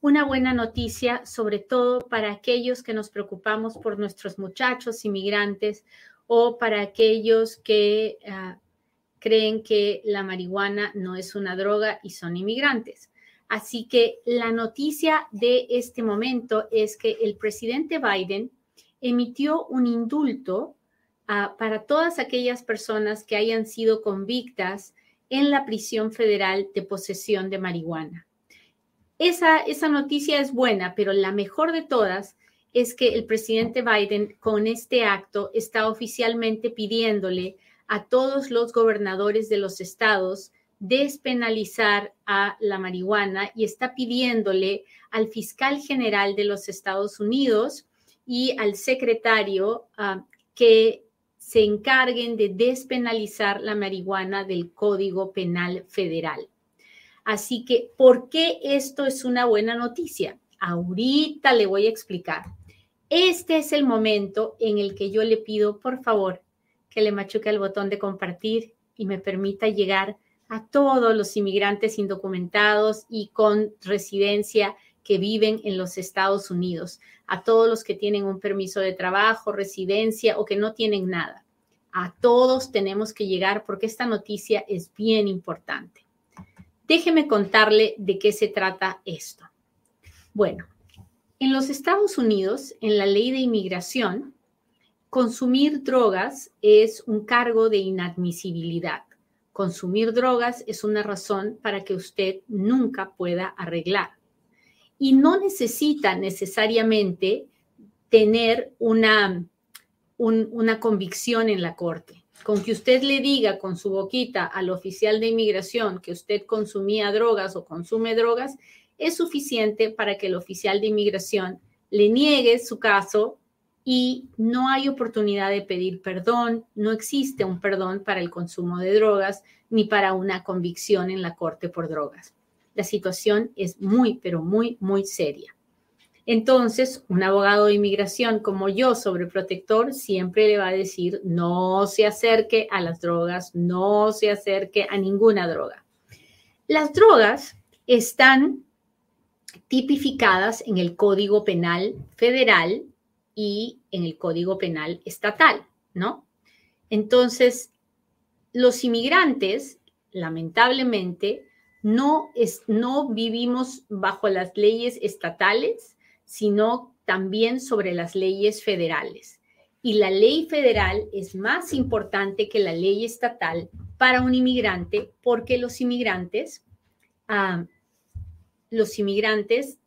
una buena noticia, sobre todo para aquellos que nos preocupamos por nuestros muchachos inmigrantes o para aquellos que ah, creen que la marihuana no es una droga y son inmigrantes. Así que la noticia de este momento es que el presidente Biden emitió un indulto ah, para todas aquellas personas que hayan sido convictas en la prisión federal de posesión de marihuana. Esa, esa noticia es buena, pero la mejor de todas es que el presidente Biden con este acto está oficialmente pidiéndole a todos los gobernadores de los estados despenalizar a la marihuana y está pidiéndole al fiscal general de los Estados Unidos y al secretario ah, que se encarguen de despenalizar la marihuana del Código Penal Federal. Así que, ¿por qué esto es una buena noticia? Ahorita le voy a explicar. Este es el momento en el que yo le pido, por favor, que le machuque el botón de compartir y me permita llegar a todos los inmigrantes indocumentados y con residencia que viven en los Estados Unidos, a todos los que tienen un permiso de trabajo, residencia o que no tienen nada. A todos tenemos que llegar porque esta noticia es bien importante. Déjeme contarle de qué se trata esto. Bueno, en los Estados Unidos, en la ley de inmigración, consumir drogas es un cargo de inadmisibilidad. Consumir drogas es una razón para que usted nunca pueda arreglar y no necesita necesariamente tener una, una convicción en la corte. Con que usted le diga con su boquita al oficial de inmigración que usted consumía drogas o consume drogas, es suficiente para que el oficial de inmigración le niegue su caso y no hay oportunidad de pedir perdón, no existe un perdón para el consumo de drogas ni para una convicción en la corte por drogas la situación es muy, pero muy, muy seria. Entonces, un abogado de inmigración como yo, sobreprotector, siempre le va a decir, no se acerque a las drogas, no se acerque a ninguna droga. Las drogas están tipificadas en el Código Penal Federal y en el Código Penal Estatal, ¿no? Entonces, los inmigrantes, lamentablemente, no, vivimos bajo las leyes estatales, sino también sobre las leyes federales. Y la ley federal es más importante que la ley estatal para un inmigrante porque los inmigrantes, ah, los inmigrantes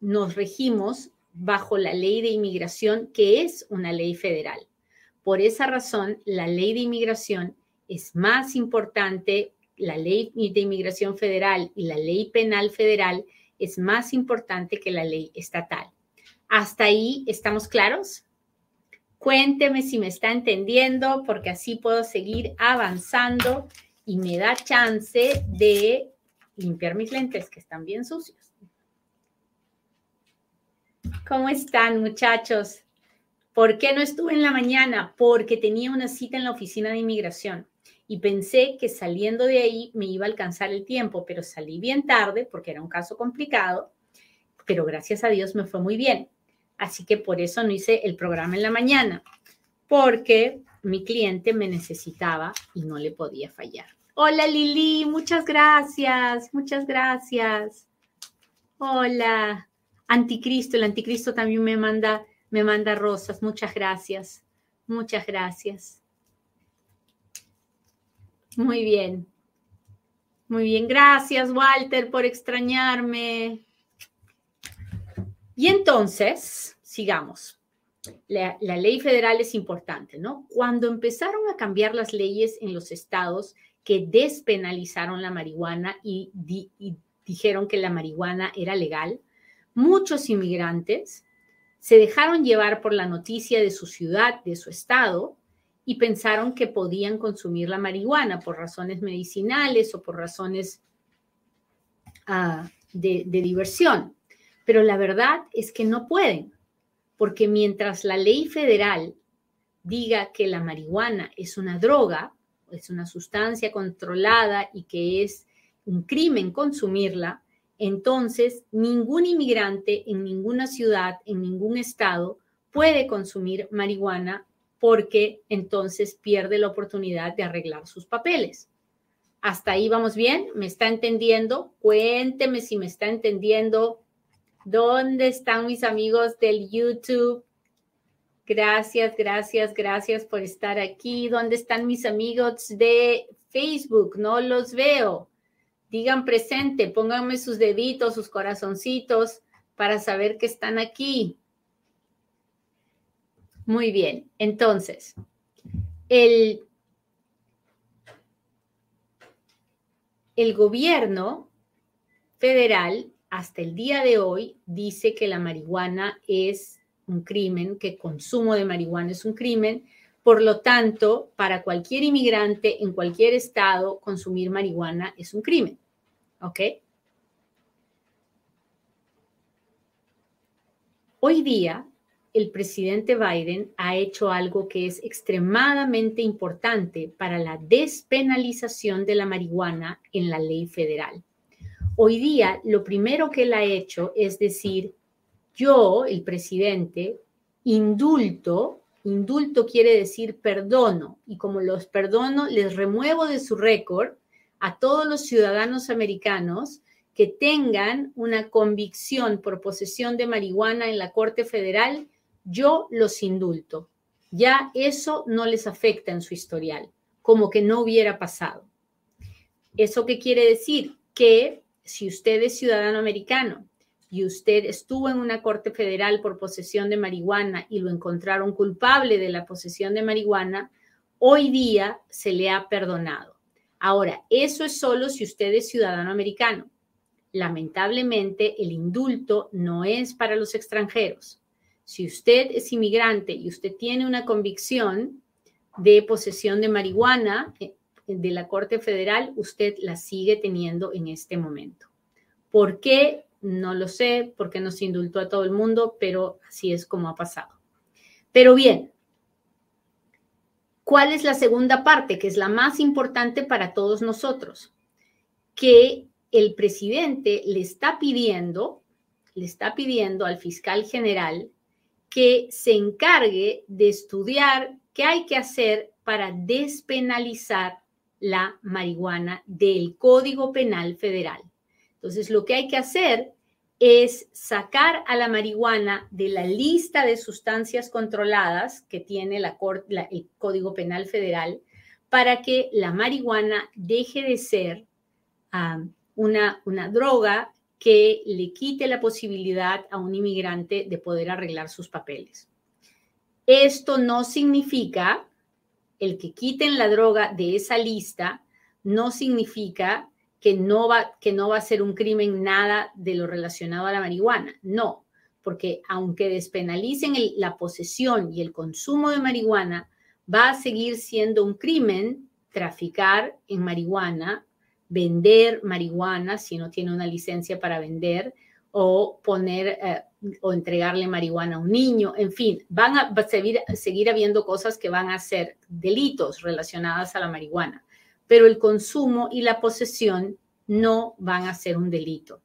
nos regimos bajo la ley de inmigración, que es una ley federal. Por esa razón, la ley de inmigración es más importante la ley de inmigración federal y la ley penal federal es más importante que la ley estatal. ¿Hasta ahí estamos claros? Cuénteme si me está entendiendo, porque así puedo seguir avanzando y me da chance de limpiar mis lentes que están bien sucios. ¿Cómo están, muchachos? ¿Por qué no estuve en la mañana? Porque tenía una cita en la oficina de inmigración y pensé que saliendo de ahí me iba a alcanzar el tiempo, pero salí bien tarde porque era un caso complicado, pero gracias a Dios me fue muy bien. Así que por eso no hice el programa en la mañana, porque mi cliente me necesitaba y no le podía fallar. Hola Lili, muchas gracias, muchas gracias. Hola, Anticristo, el Anticristo también me manda, me manda rosas, muchas gracias, muchas gracias. Muy bien. Muy bien, gracias Walter por extrañarme. Y entonces, sigamos. La, ley federal es importante, ¿no? Cuando empezaron a cambiar las leyes en los estados que despenalizaron la marihuana y, dijeron que la marihuana era legal, muchos inmigrantes Se dejaron llevar por la noticia de su ciudad, de su estado, y pensaron que podían consumir la marihuana por razones medicinales o por razones ah, de diversión. Pero la verdad es que no pueden, porque mientras la ley federal diga que la marihuana es una droga, es una sustancia controlada y que es un crimen consumirla, entonces ningún inmigrante en ninguna ciudad, en ningún estado, puede consumir marihuana porque entonces pierde la oportunidad de arreglar sus papeles. Hasta ahí vamos bien, ¿me está entendiendo? Cuénteme si me está entendiendo. ¿Dónde están mis amigos del YouTube? Gracias, gracias, gracias por estar aquí. ¿Dónde están mis amigos de Facebook? No los veo. Digan presente, pónganme sus deditos, sus corazoncitos para saber que están aquí. Muy bien, entonces, el, el gobierno federal hasta el día de hoy dice que la marihuana es un crimen, que consumo de marihuana es un crimen. Por lo tanto, para cualquier inmigrante en cualquier estado, consumir marihuana es un crimen. ¿Ok? Hoy día, el presidente Biden ha hecho algo que es extremadamente importante para la despenalización de la marihuana en la ley federal. Hoy día, lo primero que él ha hecho es decir, yo, el presidente, indulto, indulto quiere decir perdono, y como los perdono, les remuevo de su récord a todos los ciudadanos americanos que tengan una convicción por posesión de marihuana en la Corte Federal yo los indulto. Ya eso no les afecta en su historial, como que no hubiera pasado. ¿Eso qué quiere decir? Que si usted es ciudadano americano y usted estuvo en una corte federal por posesión de marihuana y lo encontraron culpable de la posesión de marihuana, hoy día se le ha perdonado. Ahora, eso es solo si usted es ciudadano americano. Lamentablemente, el indulto no es para los extranjeros. Si usted es inmigrante y usted tiene una convicción de posesión de marihuana eh, de la Corte Federal, usted la sigue teniendo en este momento. ¿Por qué? No lo sé, porque no se indultó a todo el mundo, pero así es como ha pasado. Pero bien, ¿cuál es la segunda parte, que es la más importante para todos nosotros? Que el presidente le está pidiendo, le está pidiendo al fiscal general que se encargue de estudiar qué hay que hacer para despenalizar la marihuana del Código Penal Federal. Entonces, lo que hay que hacer es sacar a la marihuana de la lista de sustancias controladas que tiene la, el Código Penal Federal para que la marihuana deje de ser una, una droga que le quite la posibilidad a un inmigrante de poder arreglar sus papeles. Esto no significa, el que quiten la droga de esa lista, no significa que no va, que no va a ser un crimen nada de lo relacionado a la marihuana. No, porque aunque despenalicen la posesión y el consumo de marihuana, va a seguir siendo un crimen traficar en marihuana vender marihuana si no tiene una licencia para vender o poner eh, o entregarle marihuana a un niño, en fin, van a seguir, habiendo cosas que van a ser delitos relacionadas a la marihuana, pero el consumo y la posesión no van a ser un delito.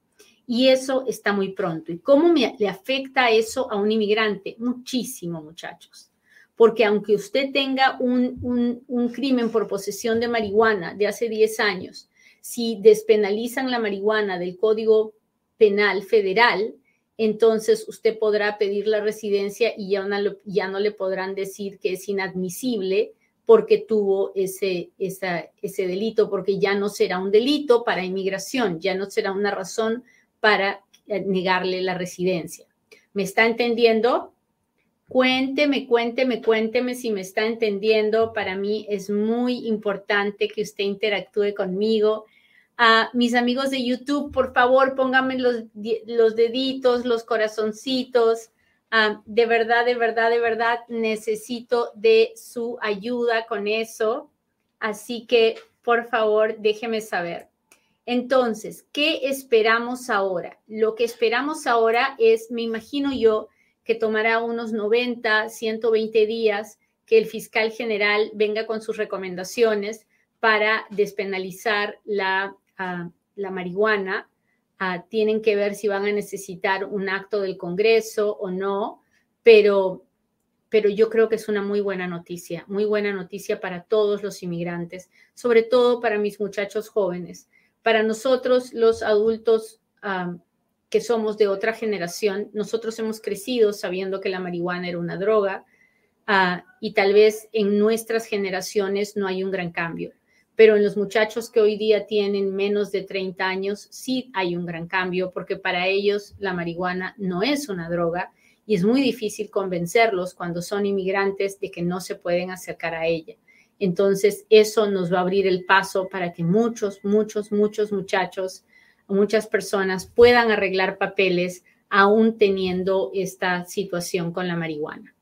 Y eso está muy pronto. ¿Y cómo le afecta eso a un inmigrante? Muchísimo, muchachos. Porque aunque usted tenga un, un, un crimen por posesión de marihuana de hace 10 años, si despenalizan la marihuana del Código Penal Federal, entonces usted podrá pedir la residencia y ya, ya no le podrán decir que es inadmisible porque tuvo ese, ese delito, porque ya no será un delito para inmigración, ya no será una razón para eh, negarle la residencia. ¿Me está entendiendo? Cuénteme, cuénteme, cuénteme si me está entendiendo. Para mí es muy importante que usted interactúe conmigo a mis amigos de YouTube, por favor, pónganme los, los deditos, los corazoncitos Ah, de verdad, de verdad, de verdad, necesito de su ayuda con eso. Así que, por favor, déjeme saber. Entonces, ¿qué esperamos ahora? Lo que esperamos ahora es, me imagino yo, que tomará unos 90, 120 días que el fiscal general venga con sus recomendaciones para despenalizar la, ah, la marihuana. Ah, tienen que ver si van a necesitar un acto del Congreso o no, pero, pero yo creo que es una muy buena noticia, muy buena noticia para todos los inmigrantes, sobre todo para mis muchachos jóvenes para nosotros, los adultos que somos de otra generación, nosotros hemos crecido sabiendo que la marihuana era una droga ah, y tal vez en nuestras generaciones no hay un gran cambio. Pero en los muchachos que hoy día tienen menos de 30 años, sí hay un gran cambio porque para ellos la marihuana no es una droga y es muy difícil convencerlos cuando son inmigrantes de que no se pueden acercar a ella. Entonces, eso nos va a abrir el paso para que muchos, muchos, muchos muchachos, muchas personas puedan arreglar papeles aún teniendo esta situación con la marihuana.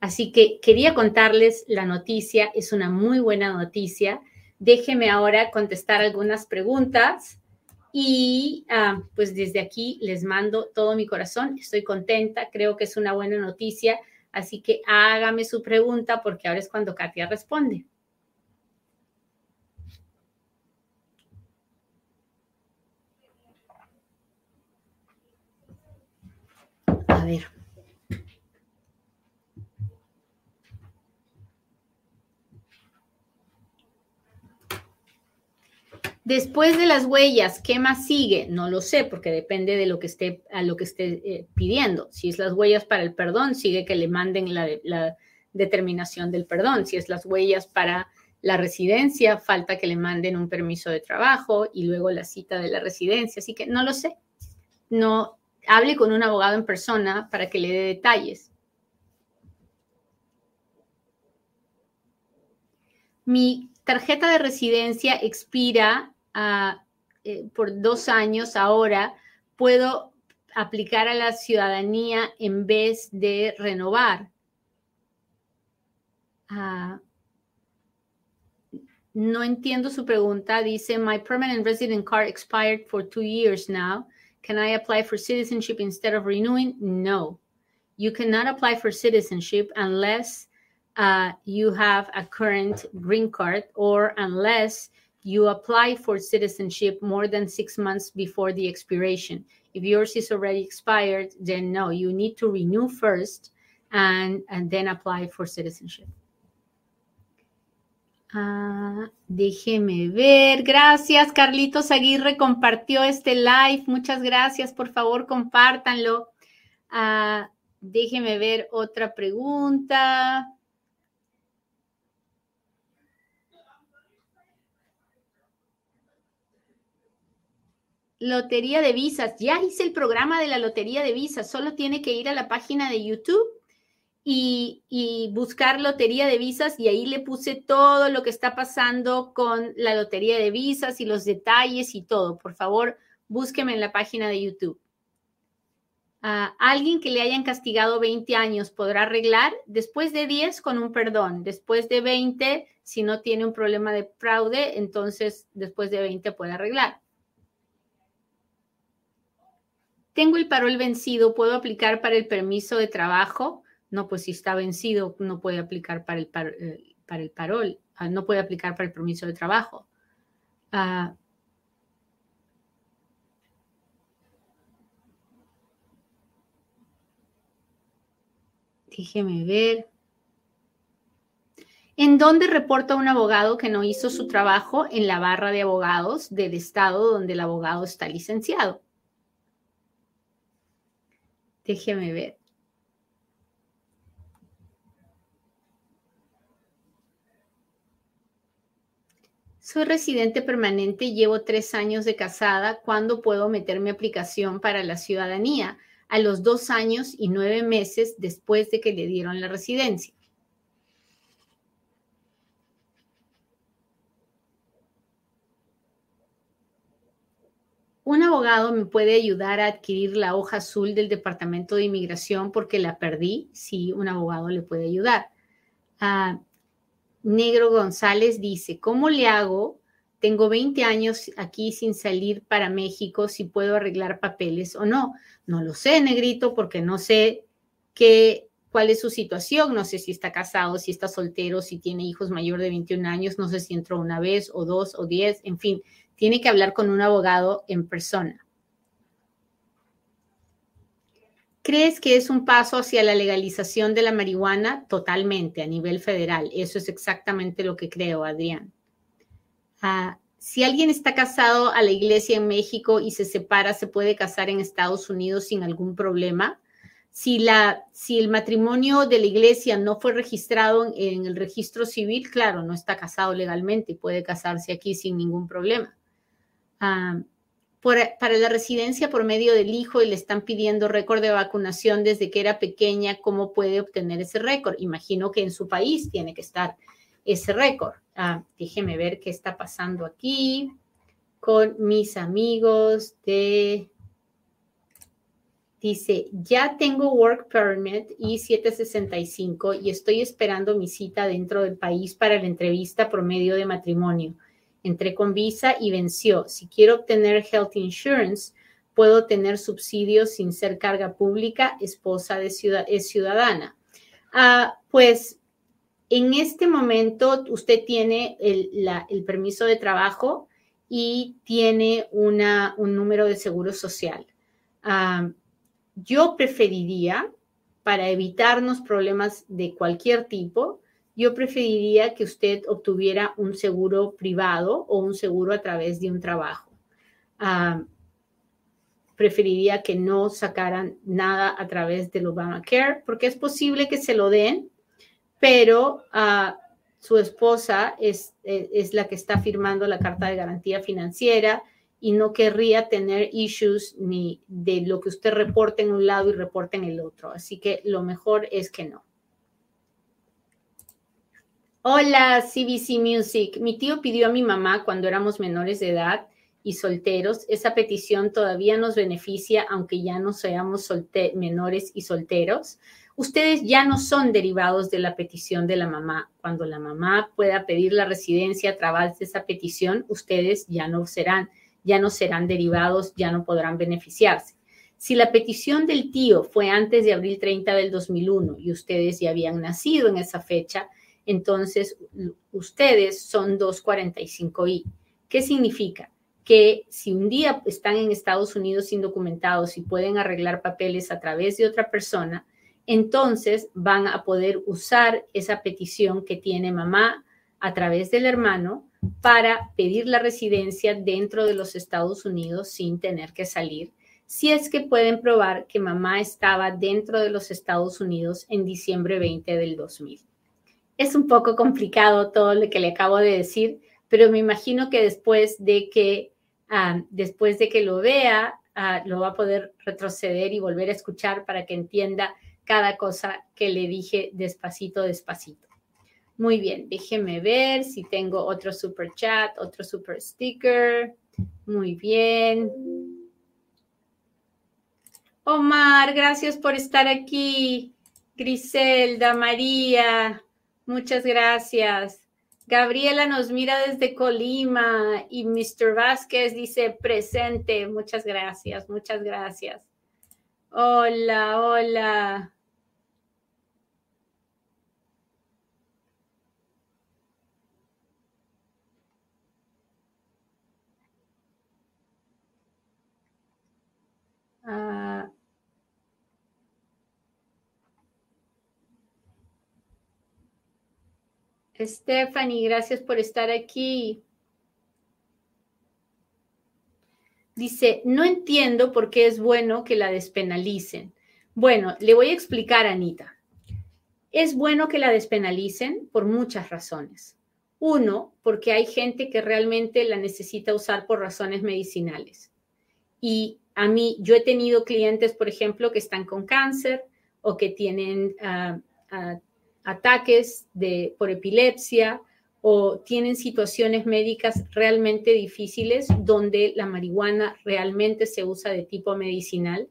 Así que quería contarles la noticia, es una muy buena noticia. Déjeme ahora contestar algunas preguntas y ah, pues desde aquí les mando todo mi corazón. Estoy contenta, creo que es una buena noticia, así que hágame su pregunta porque ahora es cuando Katia responde. A ver. Después de las huellas, ¿qué más sigue? No lo sé, porque depende de lo que esté, a lo que esté eh, pidiendo. Si es las huellas para el perdón, sigue que le manden la, la, determinación del perdón. Si es las huellas para la residencia, falta que le manden un permiso de trabajo y luego la cita de la residencia. Así que no lo sé. No, hable con un abogado en persona para que le dé detalles. Mi tarjeta de residencia expira ah, eh, por dos años ahora. Puedo aplicar a la ciudadanía en vez de renovar. Ah, no entiendo su pregunta. Dice, my permanent resident card expired for two years now. Can I apply for citizenship instead of renewing? No. You cannot apply for citizenship unless uh, you have a current green card or unless you apply for citizenship more than six months before the expiration. If yours is already expired, then no, you need to renew first and, and then apply for citizenship. Ah, déjeme ver. Gracias, Carlitos Aguirre compartió este live. Muchas gracias. Por favor, compártanlo. Ah, déjeme ver otra pregunta. Lotería de visas. Ya hice el programa de la Lotería de visas. Solo tiene que ir a la página de YouTube y, buscar lotería de visas y ahí le puse todo lo que está pasando con la lotería de visas y los detalles y todo. Por favor, búsqueme en la página de YouTube. Uh, alguien que le hayan castigado 20 años podrá arreglar después de 10 con un perdón, después de 20, si no tiene un problema de fraude, entonces después de 20 puede arreglar. Tengo el parol vencido, ¿puedo aplicar para el permiso de trabajo? No, pues si está vencido, no puede aplicar para el, eh, para el parol, ah, no puede aplicar para el permiso de trabajo. Ah, déjeme ver. ¿En dónde reporta un abogado que no hizo su trabajo? En la barra de abogados del estado donde el abogado está licenciado. Déjeme ver. Soy residente permanente, llevo tres años de casada. ¿Cuándo puedo meter mi aplicación para la ciudadanía? A los dos años y nueve meses después de que le dieron la residencia. un abogado me puede ayudar a adquirir la hoja azul del Departamento de Inmigración porque la perdí. Sí, un abogado le puede ayudar. Ah, Negro González dice, ¿cómo le hago? Tengo 20 años aquí sin salir para México, si puedo arreglar papeles o no. No lo sé, Negrito, porque no sé qué, cuál es su situación. No sé si está casado, si está soltero, si tiene hijos mayor de 21 años. No sé si entró una vez o dos o diez. En fin, tiene que hablar con un abogado en persona. ¿Crees que es un paso hacia la legalización de la marihuana? Totalmente, a nivel federal. Eso es exactamente lo que creo, Adrián. Ah, si alguien está casado a la iglesia en México y se separa, ¿se puede casar en Estados Unidos sin algún problema? Si, la, si el matrimonio de la iglesia no fue registrado en, en el registro civil, claro, no está casado legalmente y puede casarse aquí sin ningún problema. Ah, para la residencia por medio del hijo y le están pidiendo récord de vacunación desde que era pequeña, ¿cómo puede obtener ese récord? Imagino que en su país tiene que estar ese récord. Ah, déjeme ver qué está pasando aquí con mis amigos de... Dice, ya tengo work permit y 765 y estoy esperando mi cita dentro del país para la entrevista por medio de matrimonio entré con visa y venció. Si quiero obtener health insurance, puedo tener subsidios sin ser carga pública, esposa de ciudad, es ciudadana. Ah, pues en este momento usted tiene el, permiso de trabajo y tiene una, un número de seguro social. Ah, yo preferiría, para evitarnos problemas de cualquier tipo, yo preferiría que usted obtuviera un seguro privado o un seguro a través de un trabajo. Ah, preferiría que no sacaran nada a través del Obamacare, porque es posible que se lo den, pero ah, su esposa es, es, la que está firmando la carta de garantía financiera y no querría tener issues ni de lo que usted reporte en un lado y reporte en el otro. Así que lo mejor es que no. Hola, CBC Music. Mi tío pidió a mi mamá cuando éramos menores de edad y solteros. Esa petición todavía nos beneficia, aunque ya no seamos menores y solteros. Ustedes ya no son derivados de la petición de la mamá. Cuando la mamá pueda pedir la residencia a través de esa petición, ustedes ya no serán, ya no serán derivados, ya no podrán beneficiarse. Si la petición del tío fue antes de abril 30 del 2001 y ustedes ya habían nacido en esa fecha, entonces ustedes son 245i. ¿Qué significa? Que si un día están en Estados Unidos indocumentados y pueden arreglar papeles a través de otra persona, entonces van a poder usar esa petición que tiene mamá a través del hermano para pedir la residencia dentro de los Estados Unidos sin tener que salir, si es que pueden probar que mamá estaba dentro de los Estados Unidos en diciembre 20 del 2000. Es un poco complicado todo lo que le acabo de decir, pero me imagino que después de que, ah, después de que lo vea, ah, lo va a poder retroceder y volver a escuchar para que entienda cada cosa que le dije despacito, despacito. Muy bien, déjeme ver si tengo otro super chat, otro super sticker. Muy bien. Omar, gracias por estar aquí. Griselda, María, Muchas gracias. Gabriela nos mira desde Colima y Mr. Vázquez dice presente. Muchas gracias, muchas gracias. Hola, hola. Ah, Stephanie, gracias por estar aquí. Dice, no entiendo por qué es bueno que la despenalicen. Bueno, le voy a explicar, Anita. Es bueno que la despenalicen por muchas razones. Uno, porque hay gente que realmente la necesita usar por razones medicinales. Y a mí, yo he tenido clientes, por ejemplo, que están con cáncer o que tienen uh, ataques de, por epilepsia o tienen situaciones médicas realmente difíciles donde la marihuana realmente se usa de tipo medicinal.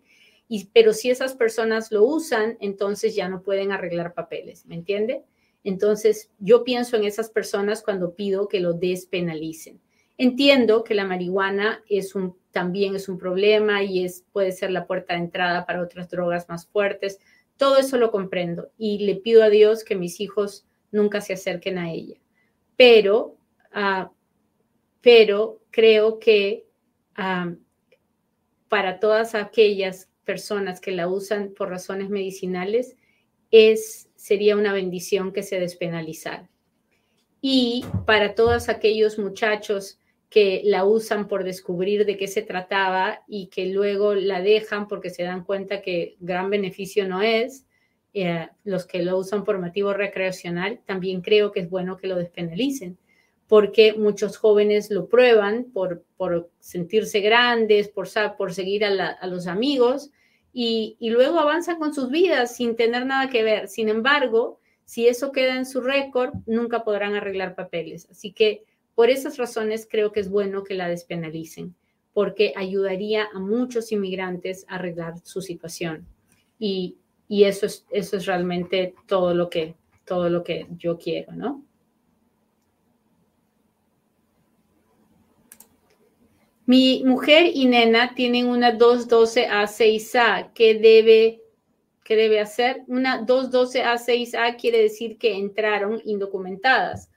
Y, pero si esas personas lo usan, entonces ya no pueden arreglar papeles, ¿me entiende? Entonces, yo pienso en esas personas cuando pido que lo despenalicen. Entiendo que la marihuana es un, también es un problema y es, puede ser la puerta de entrada para otras drogas más fuertes. Todo eso lo comprendo y le pido a Dios que mis hijos nunca se acerquen a ella. Pero, uh, pero creo que uh, para todas aquellas personas que la usan por razones medicinales, es, sería una bendición que se despenalizara. Y para todos aquellos muchachos que la usan por descubrir de qué se trataba y que luego la dejan porque se dan cuenta que gran beneficio no es, eh, los que lo usan por motivo recreacional, también creo que es bueno que lo despenalicen, porque muchos jóvenes lo prueban por, por sentirse grandes, por, por seguir a, a los amigos y, y luego avanzan con sus vidas sin tener nada que ver. Sin embargo, si eso queda en su récord, nunca podrán arreglar papeles. Así que por esas razones creo que es bueno que la despenalicen, porque ayudaría a muchos inmigrantes a arreglar su situación. Y, eso, es, eso es realmente todo lo, que, todo lo que yo quiero, ¿no? Mi mujer y nena tienen una 212A6A. ¿Qué debe, qué debe hacer? Una 212A6A quiere decir que entraron indocumentadas.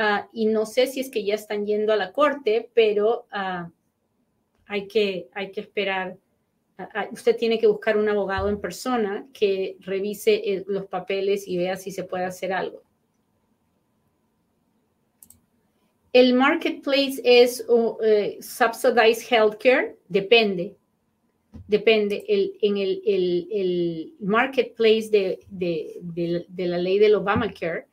Ah, y no sé si es que ya están yendo a la corte, pero uh, hay, que, hay que esperar. Uh, usted tiene que buscar un abogado en persona que revise eh, los papeles y vea si se puede hacer algo. El marketplace es uh, subsidized healthcare, depende. Depende. El, en el, el, el marketplace de, de, de, la ley del Obamacare,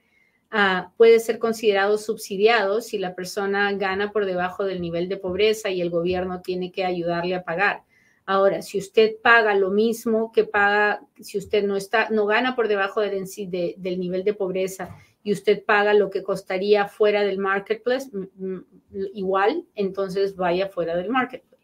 Ah, puede ser considerado subsidiado si la persona gana por debajo del nivel de pobreza y el gobierno tiene que ayudarle a pagar. Ahora, si usted paga lo mismo que paga, si usted no está, no gana por debajo del, del nivel de pobreza y usted paga lo que costaría fuera del marketplace, igual, entonces vaya fuera del marketplace.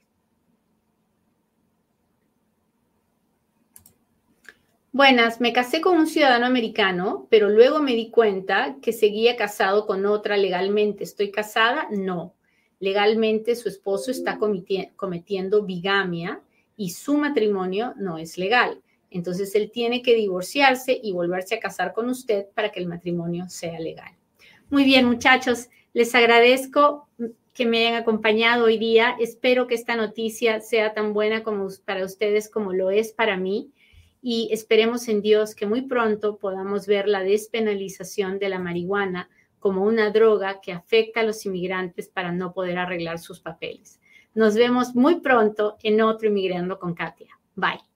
Buenas, me casé con un ciudadano americano, pero luego me di cuenta que seguía casado con otra legalmente. ¿Estoy casada? No. Legalmente su esposo está cometiendo bigamia y su matrimonio no es legal. Entonces él tiene que divorciarse y volverse a casar con usted para que el matrimonio sea legal. Muy bien, muchachos, les agradezco que me hayan acompañado hoy día. Espero que esta noticia sea tan buena como para ustedes como lo es para mí y esperemos en Dios que muy pronto podamos ver la despenalización de la marihuana como una droga que afecta a los inmigrantes para no poder arreglar sus papeles. Nos vemos muy pronto en otro Inmigrando con Katia. Bye.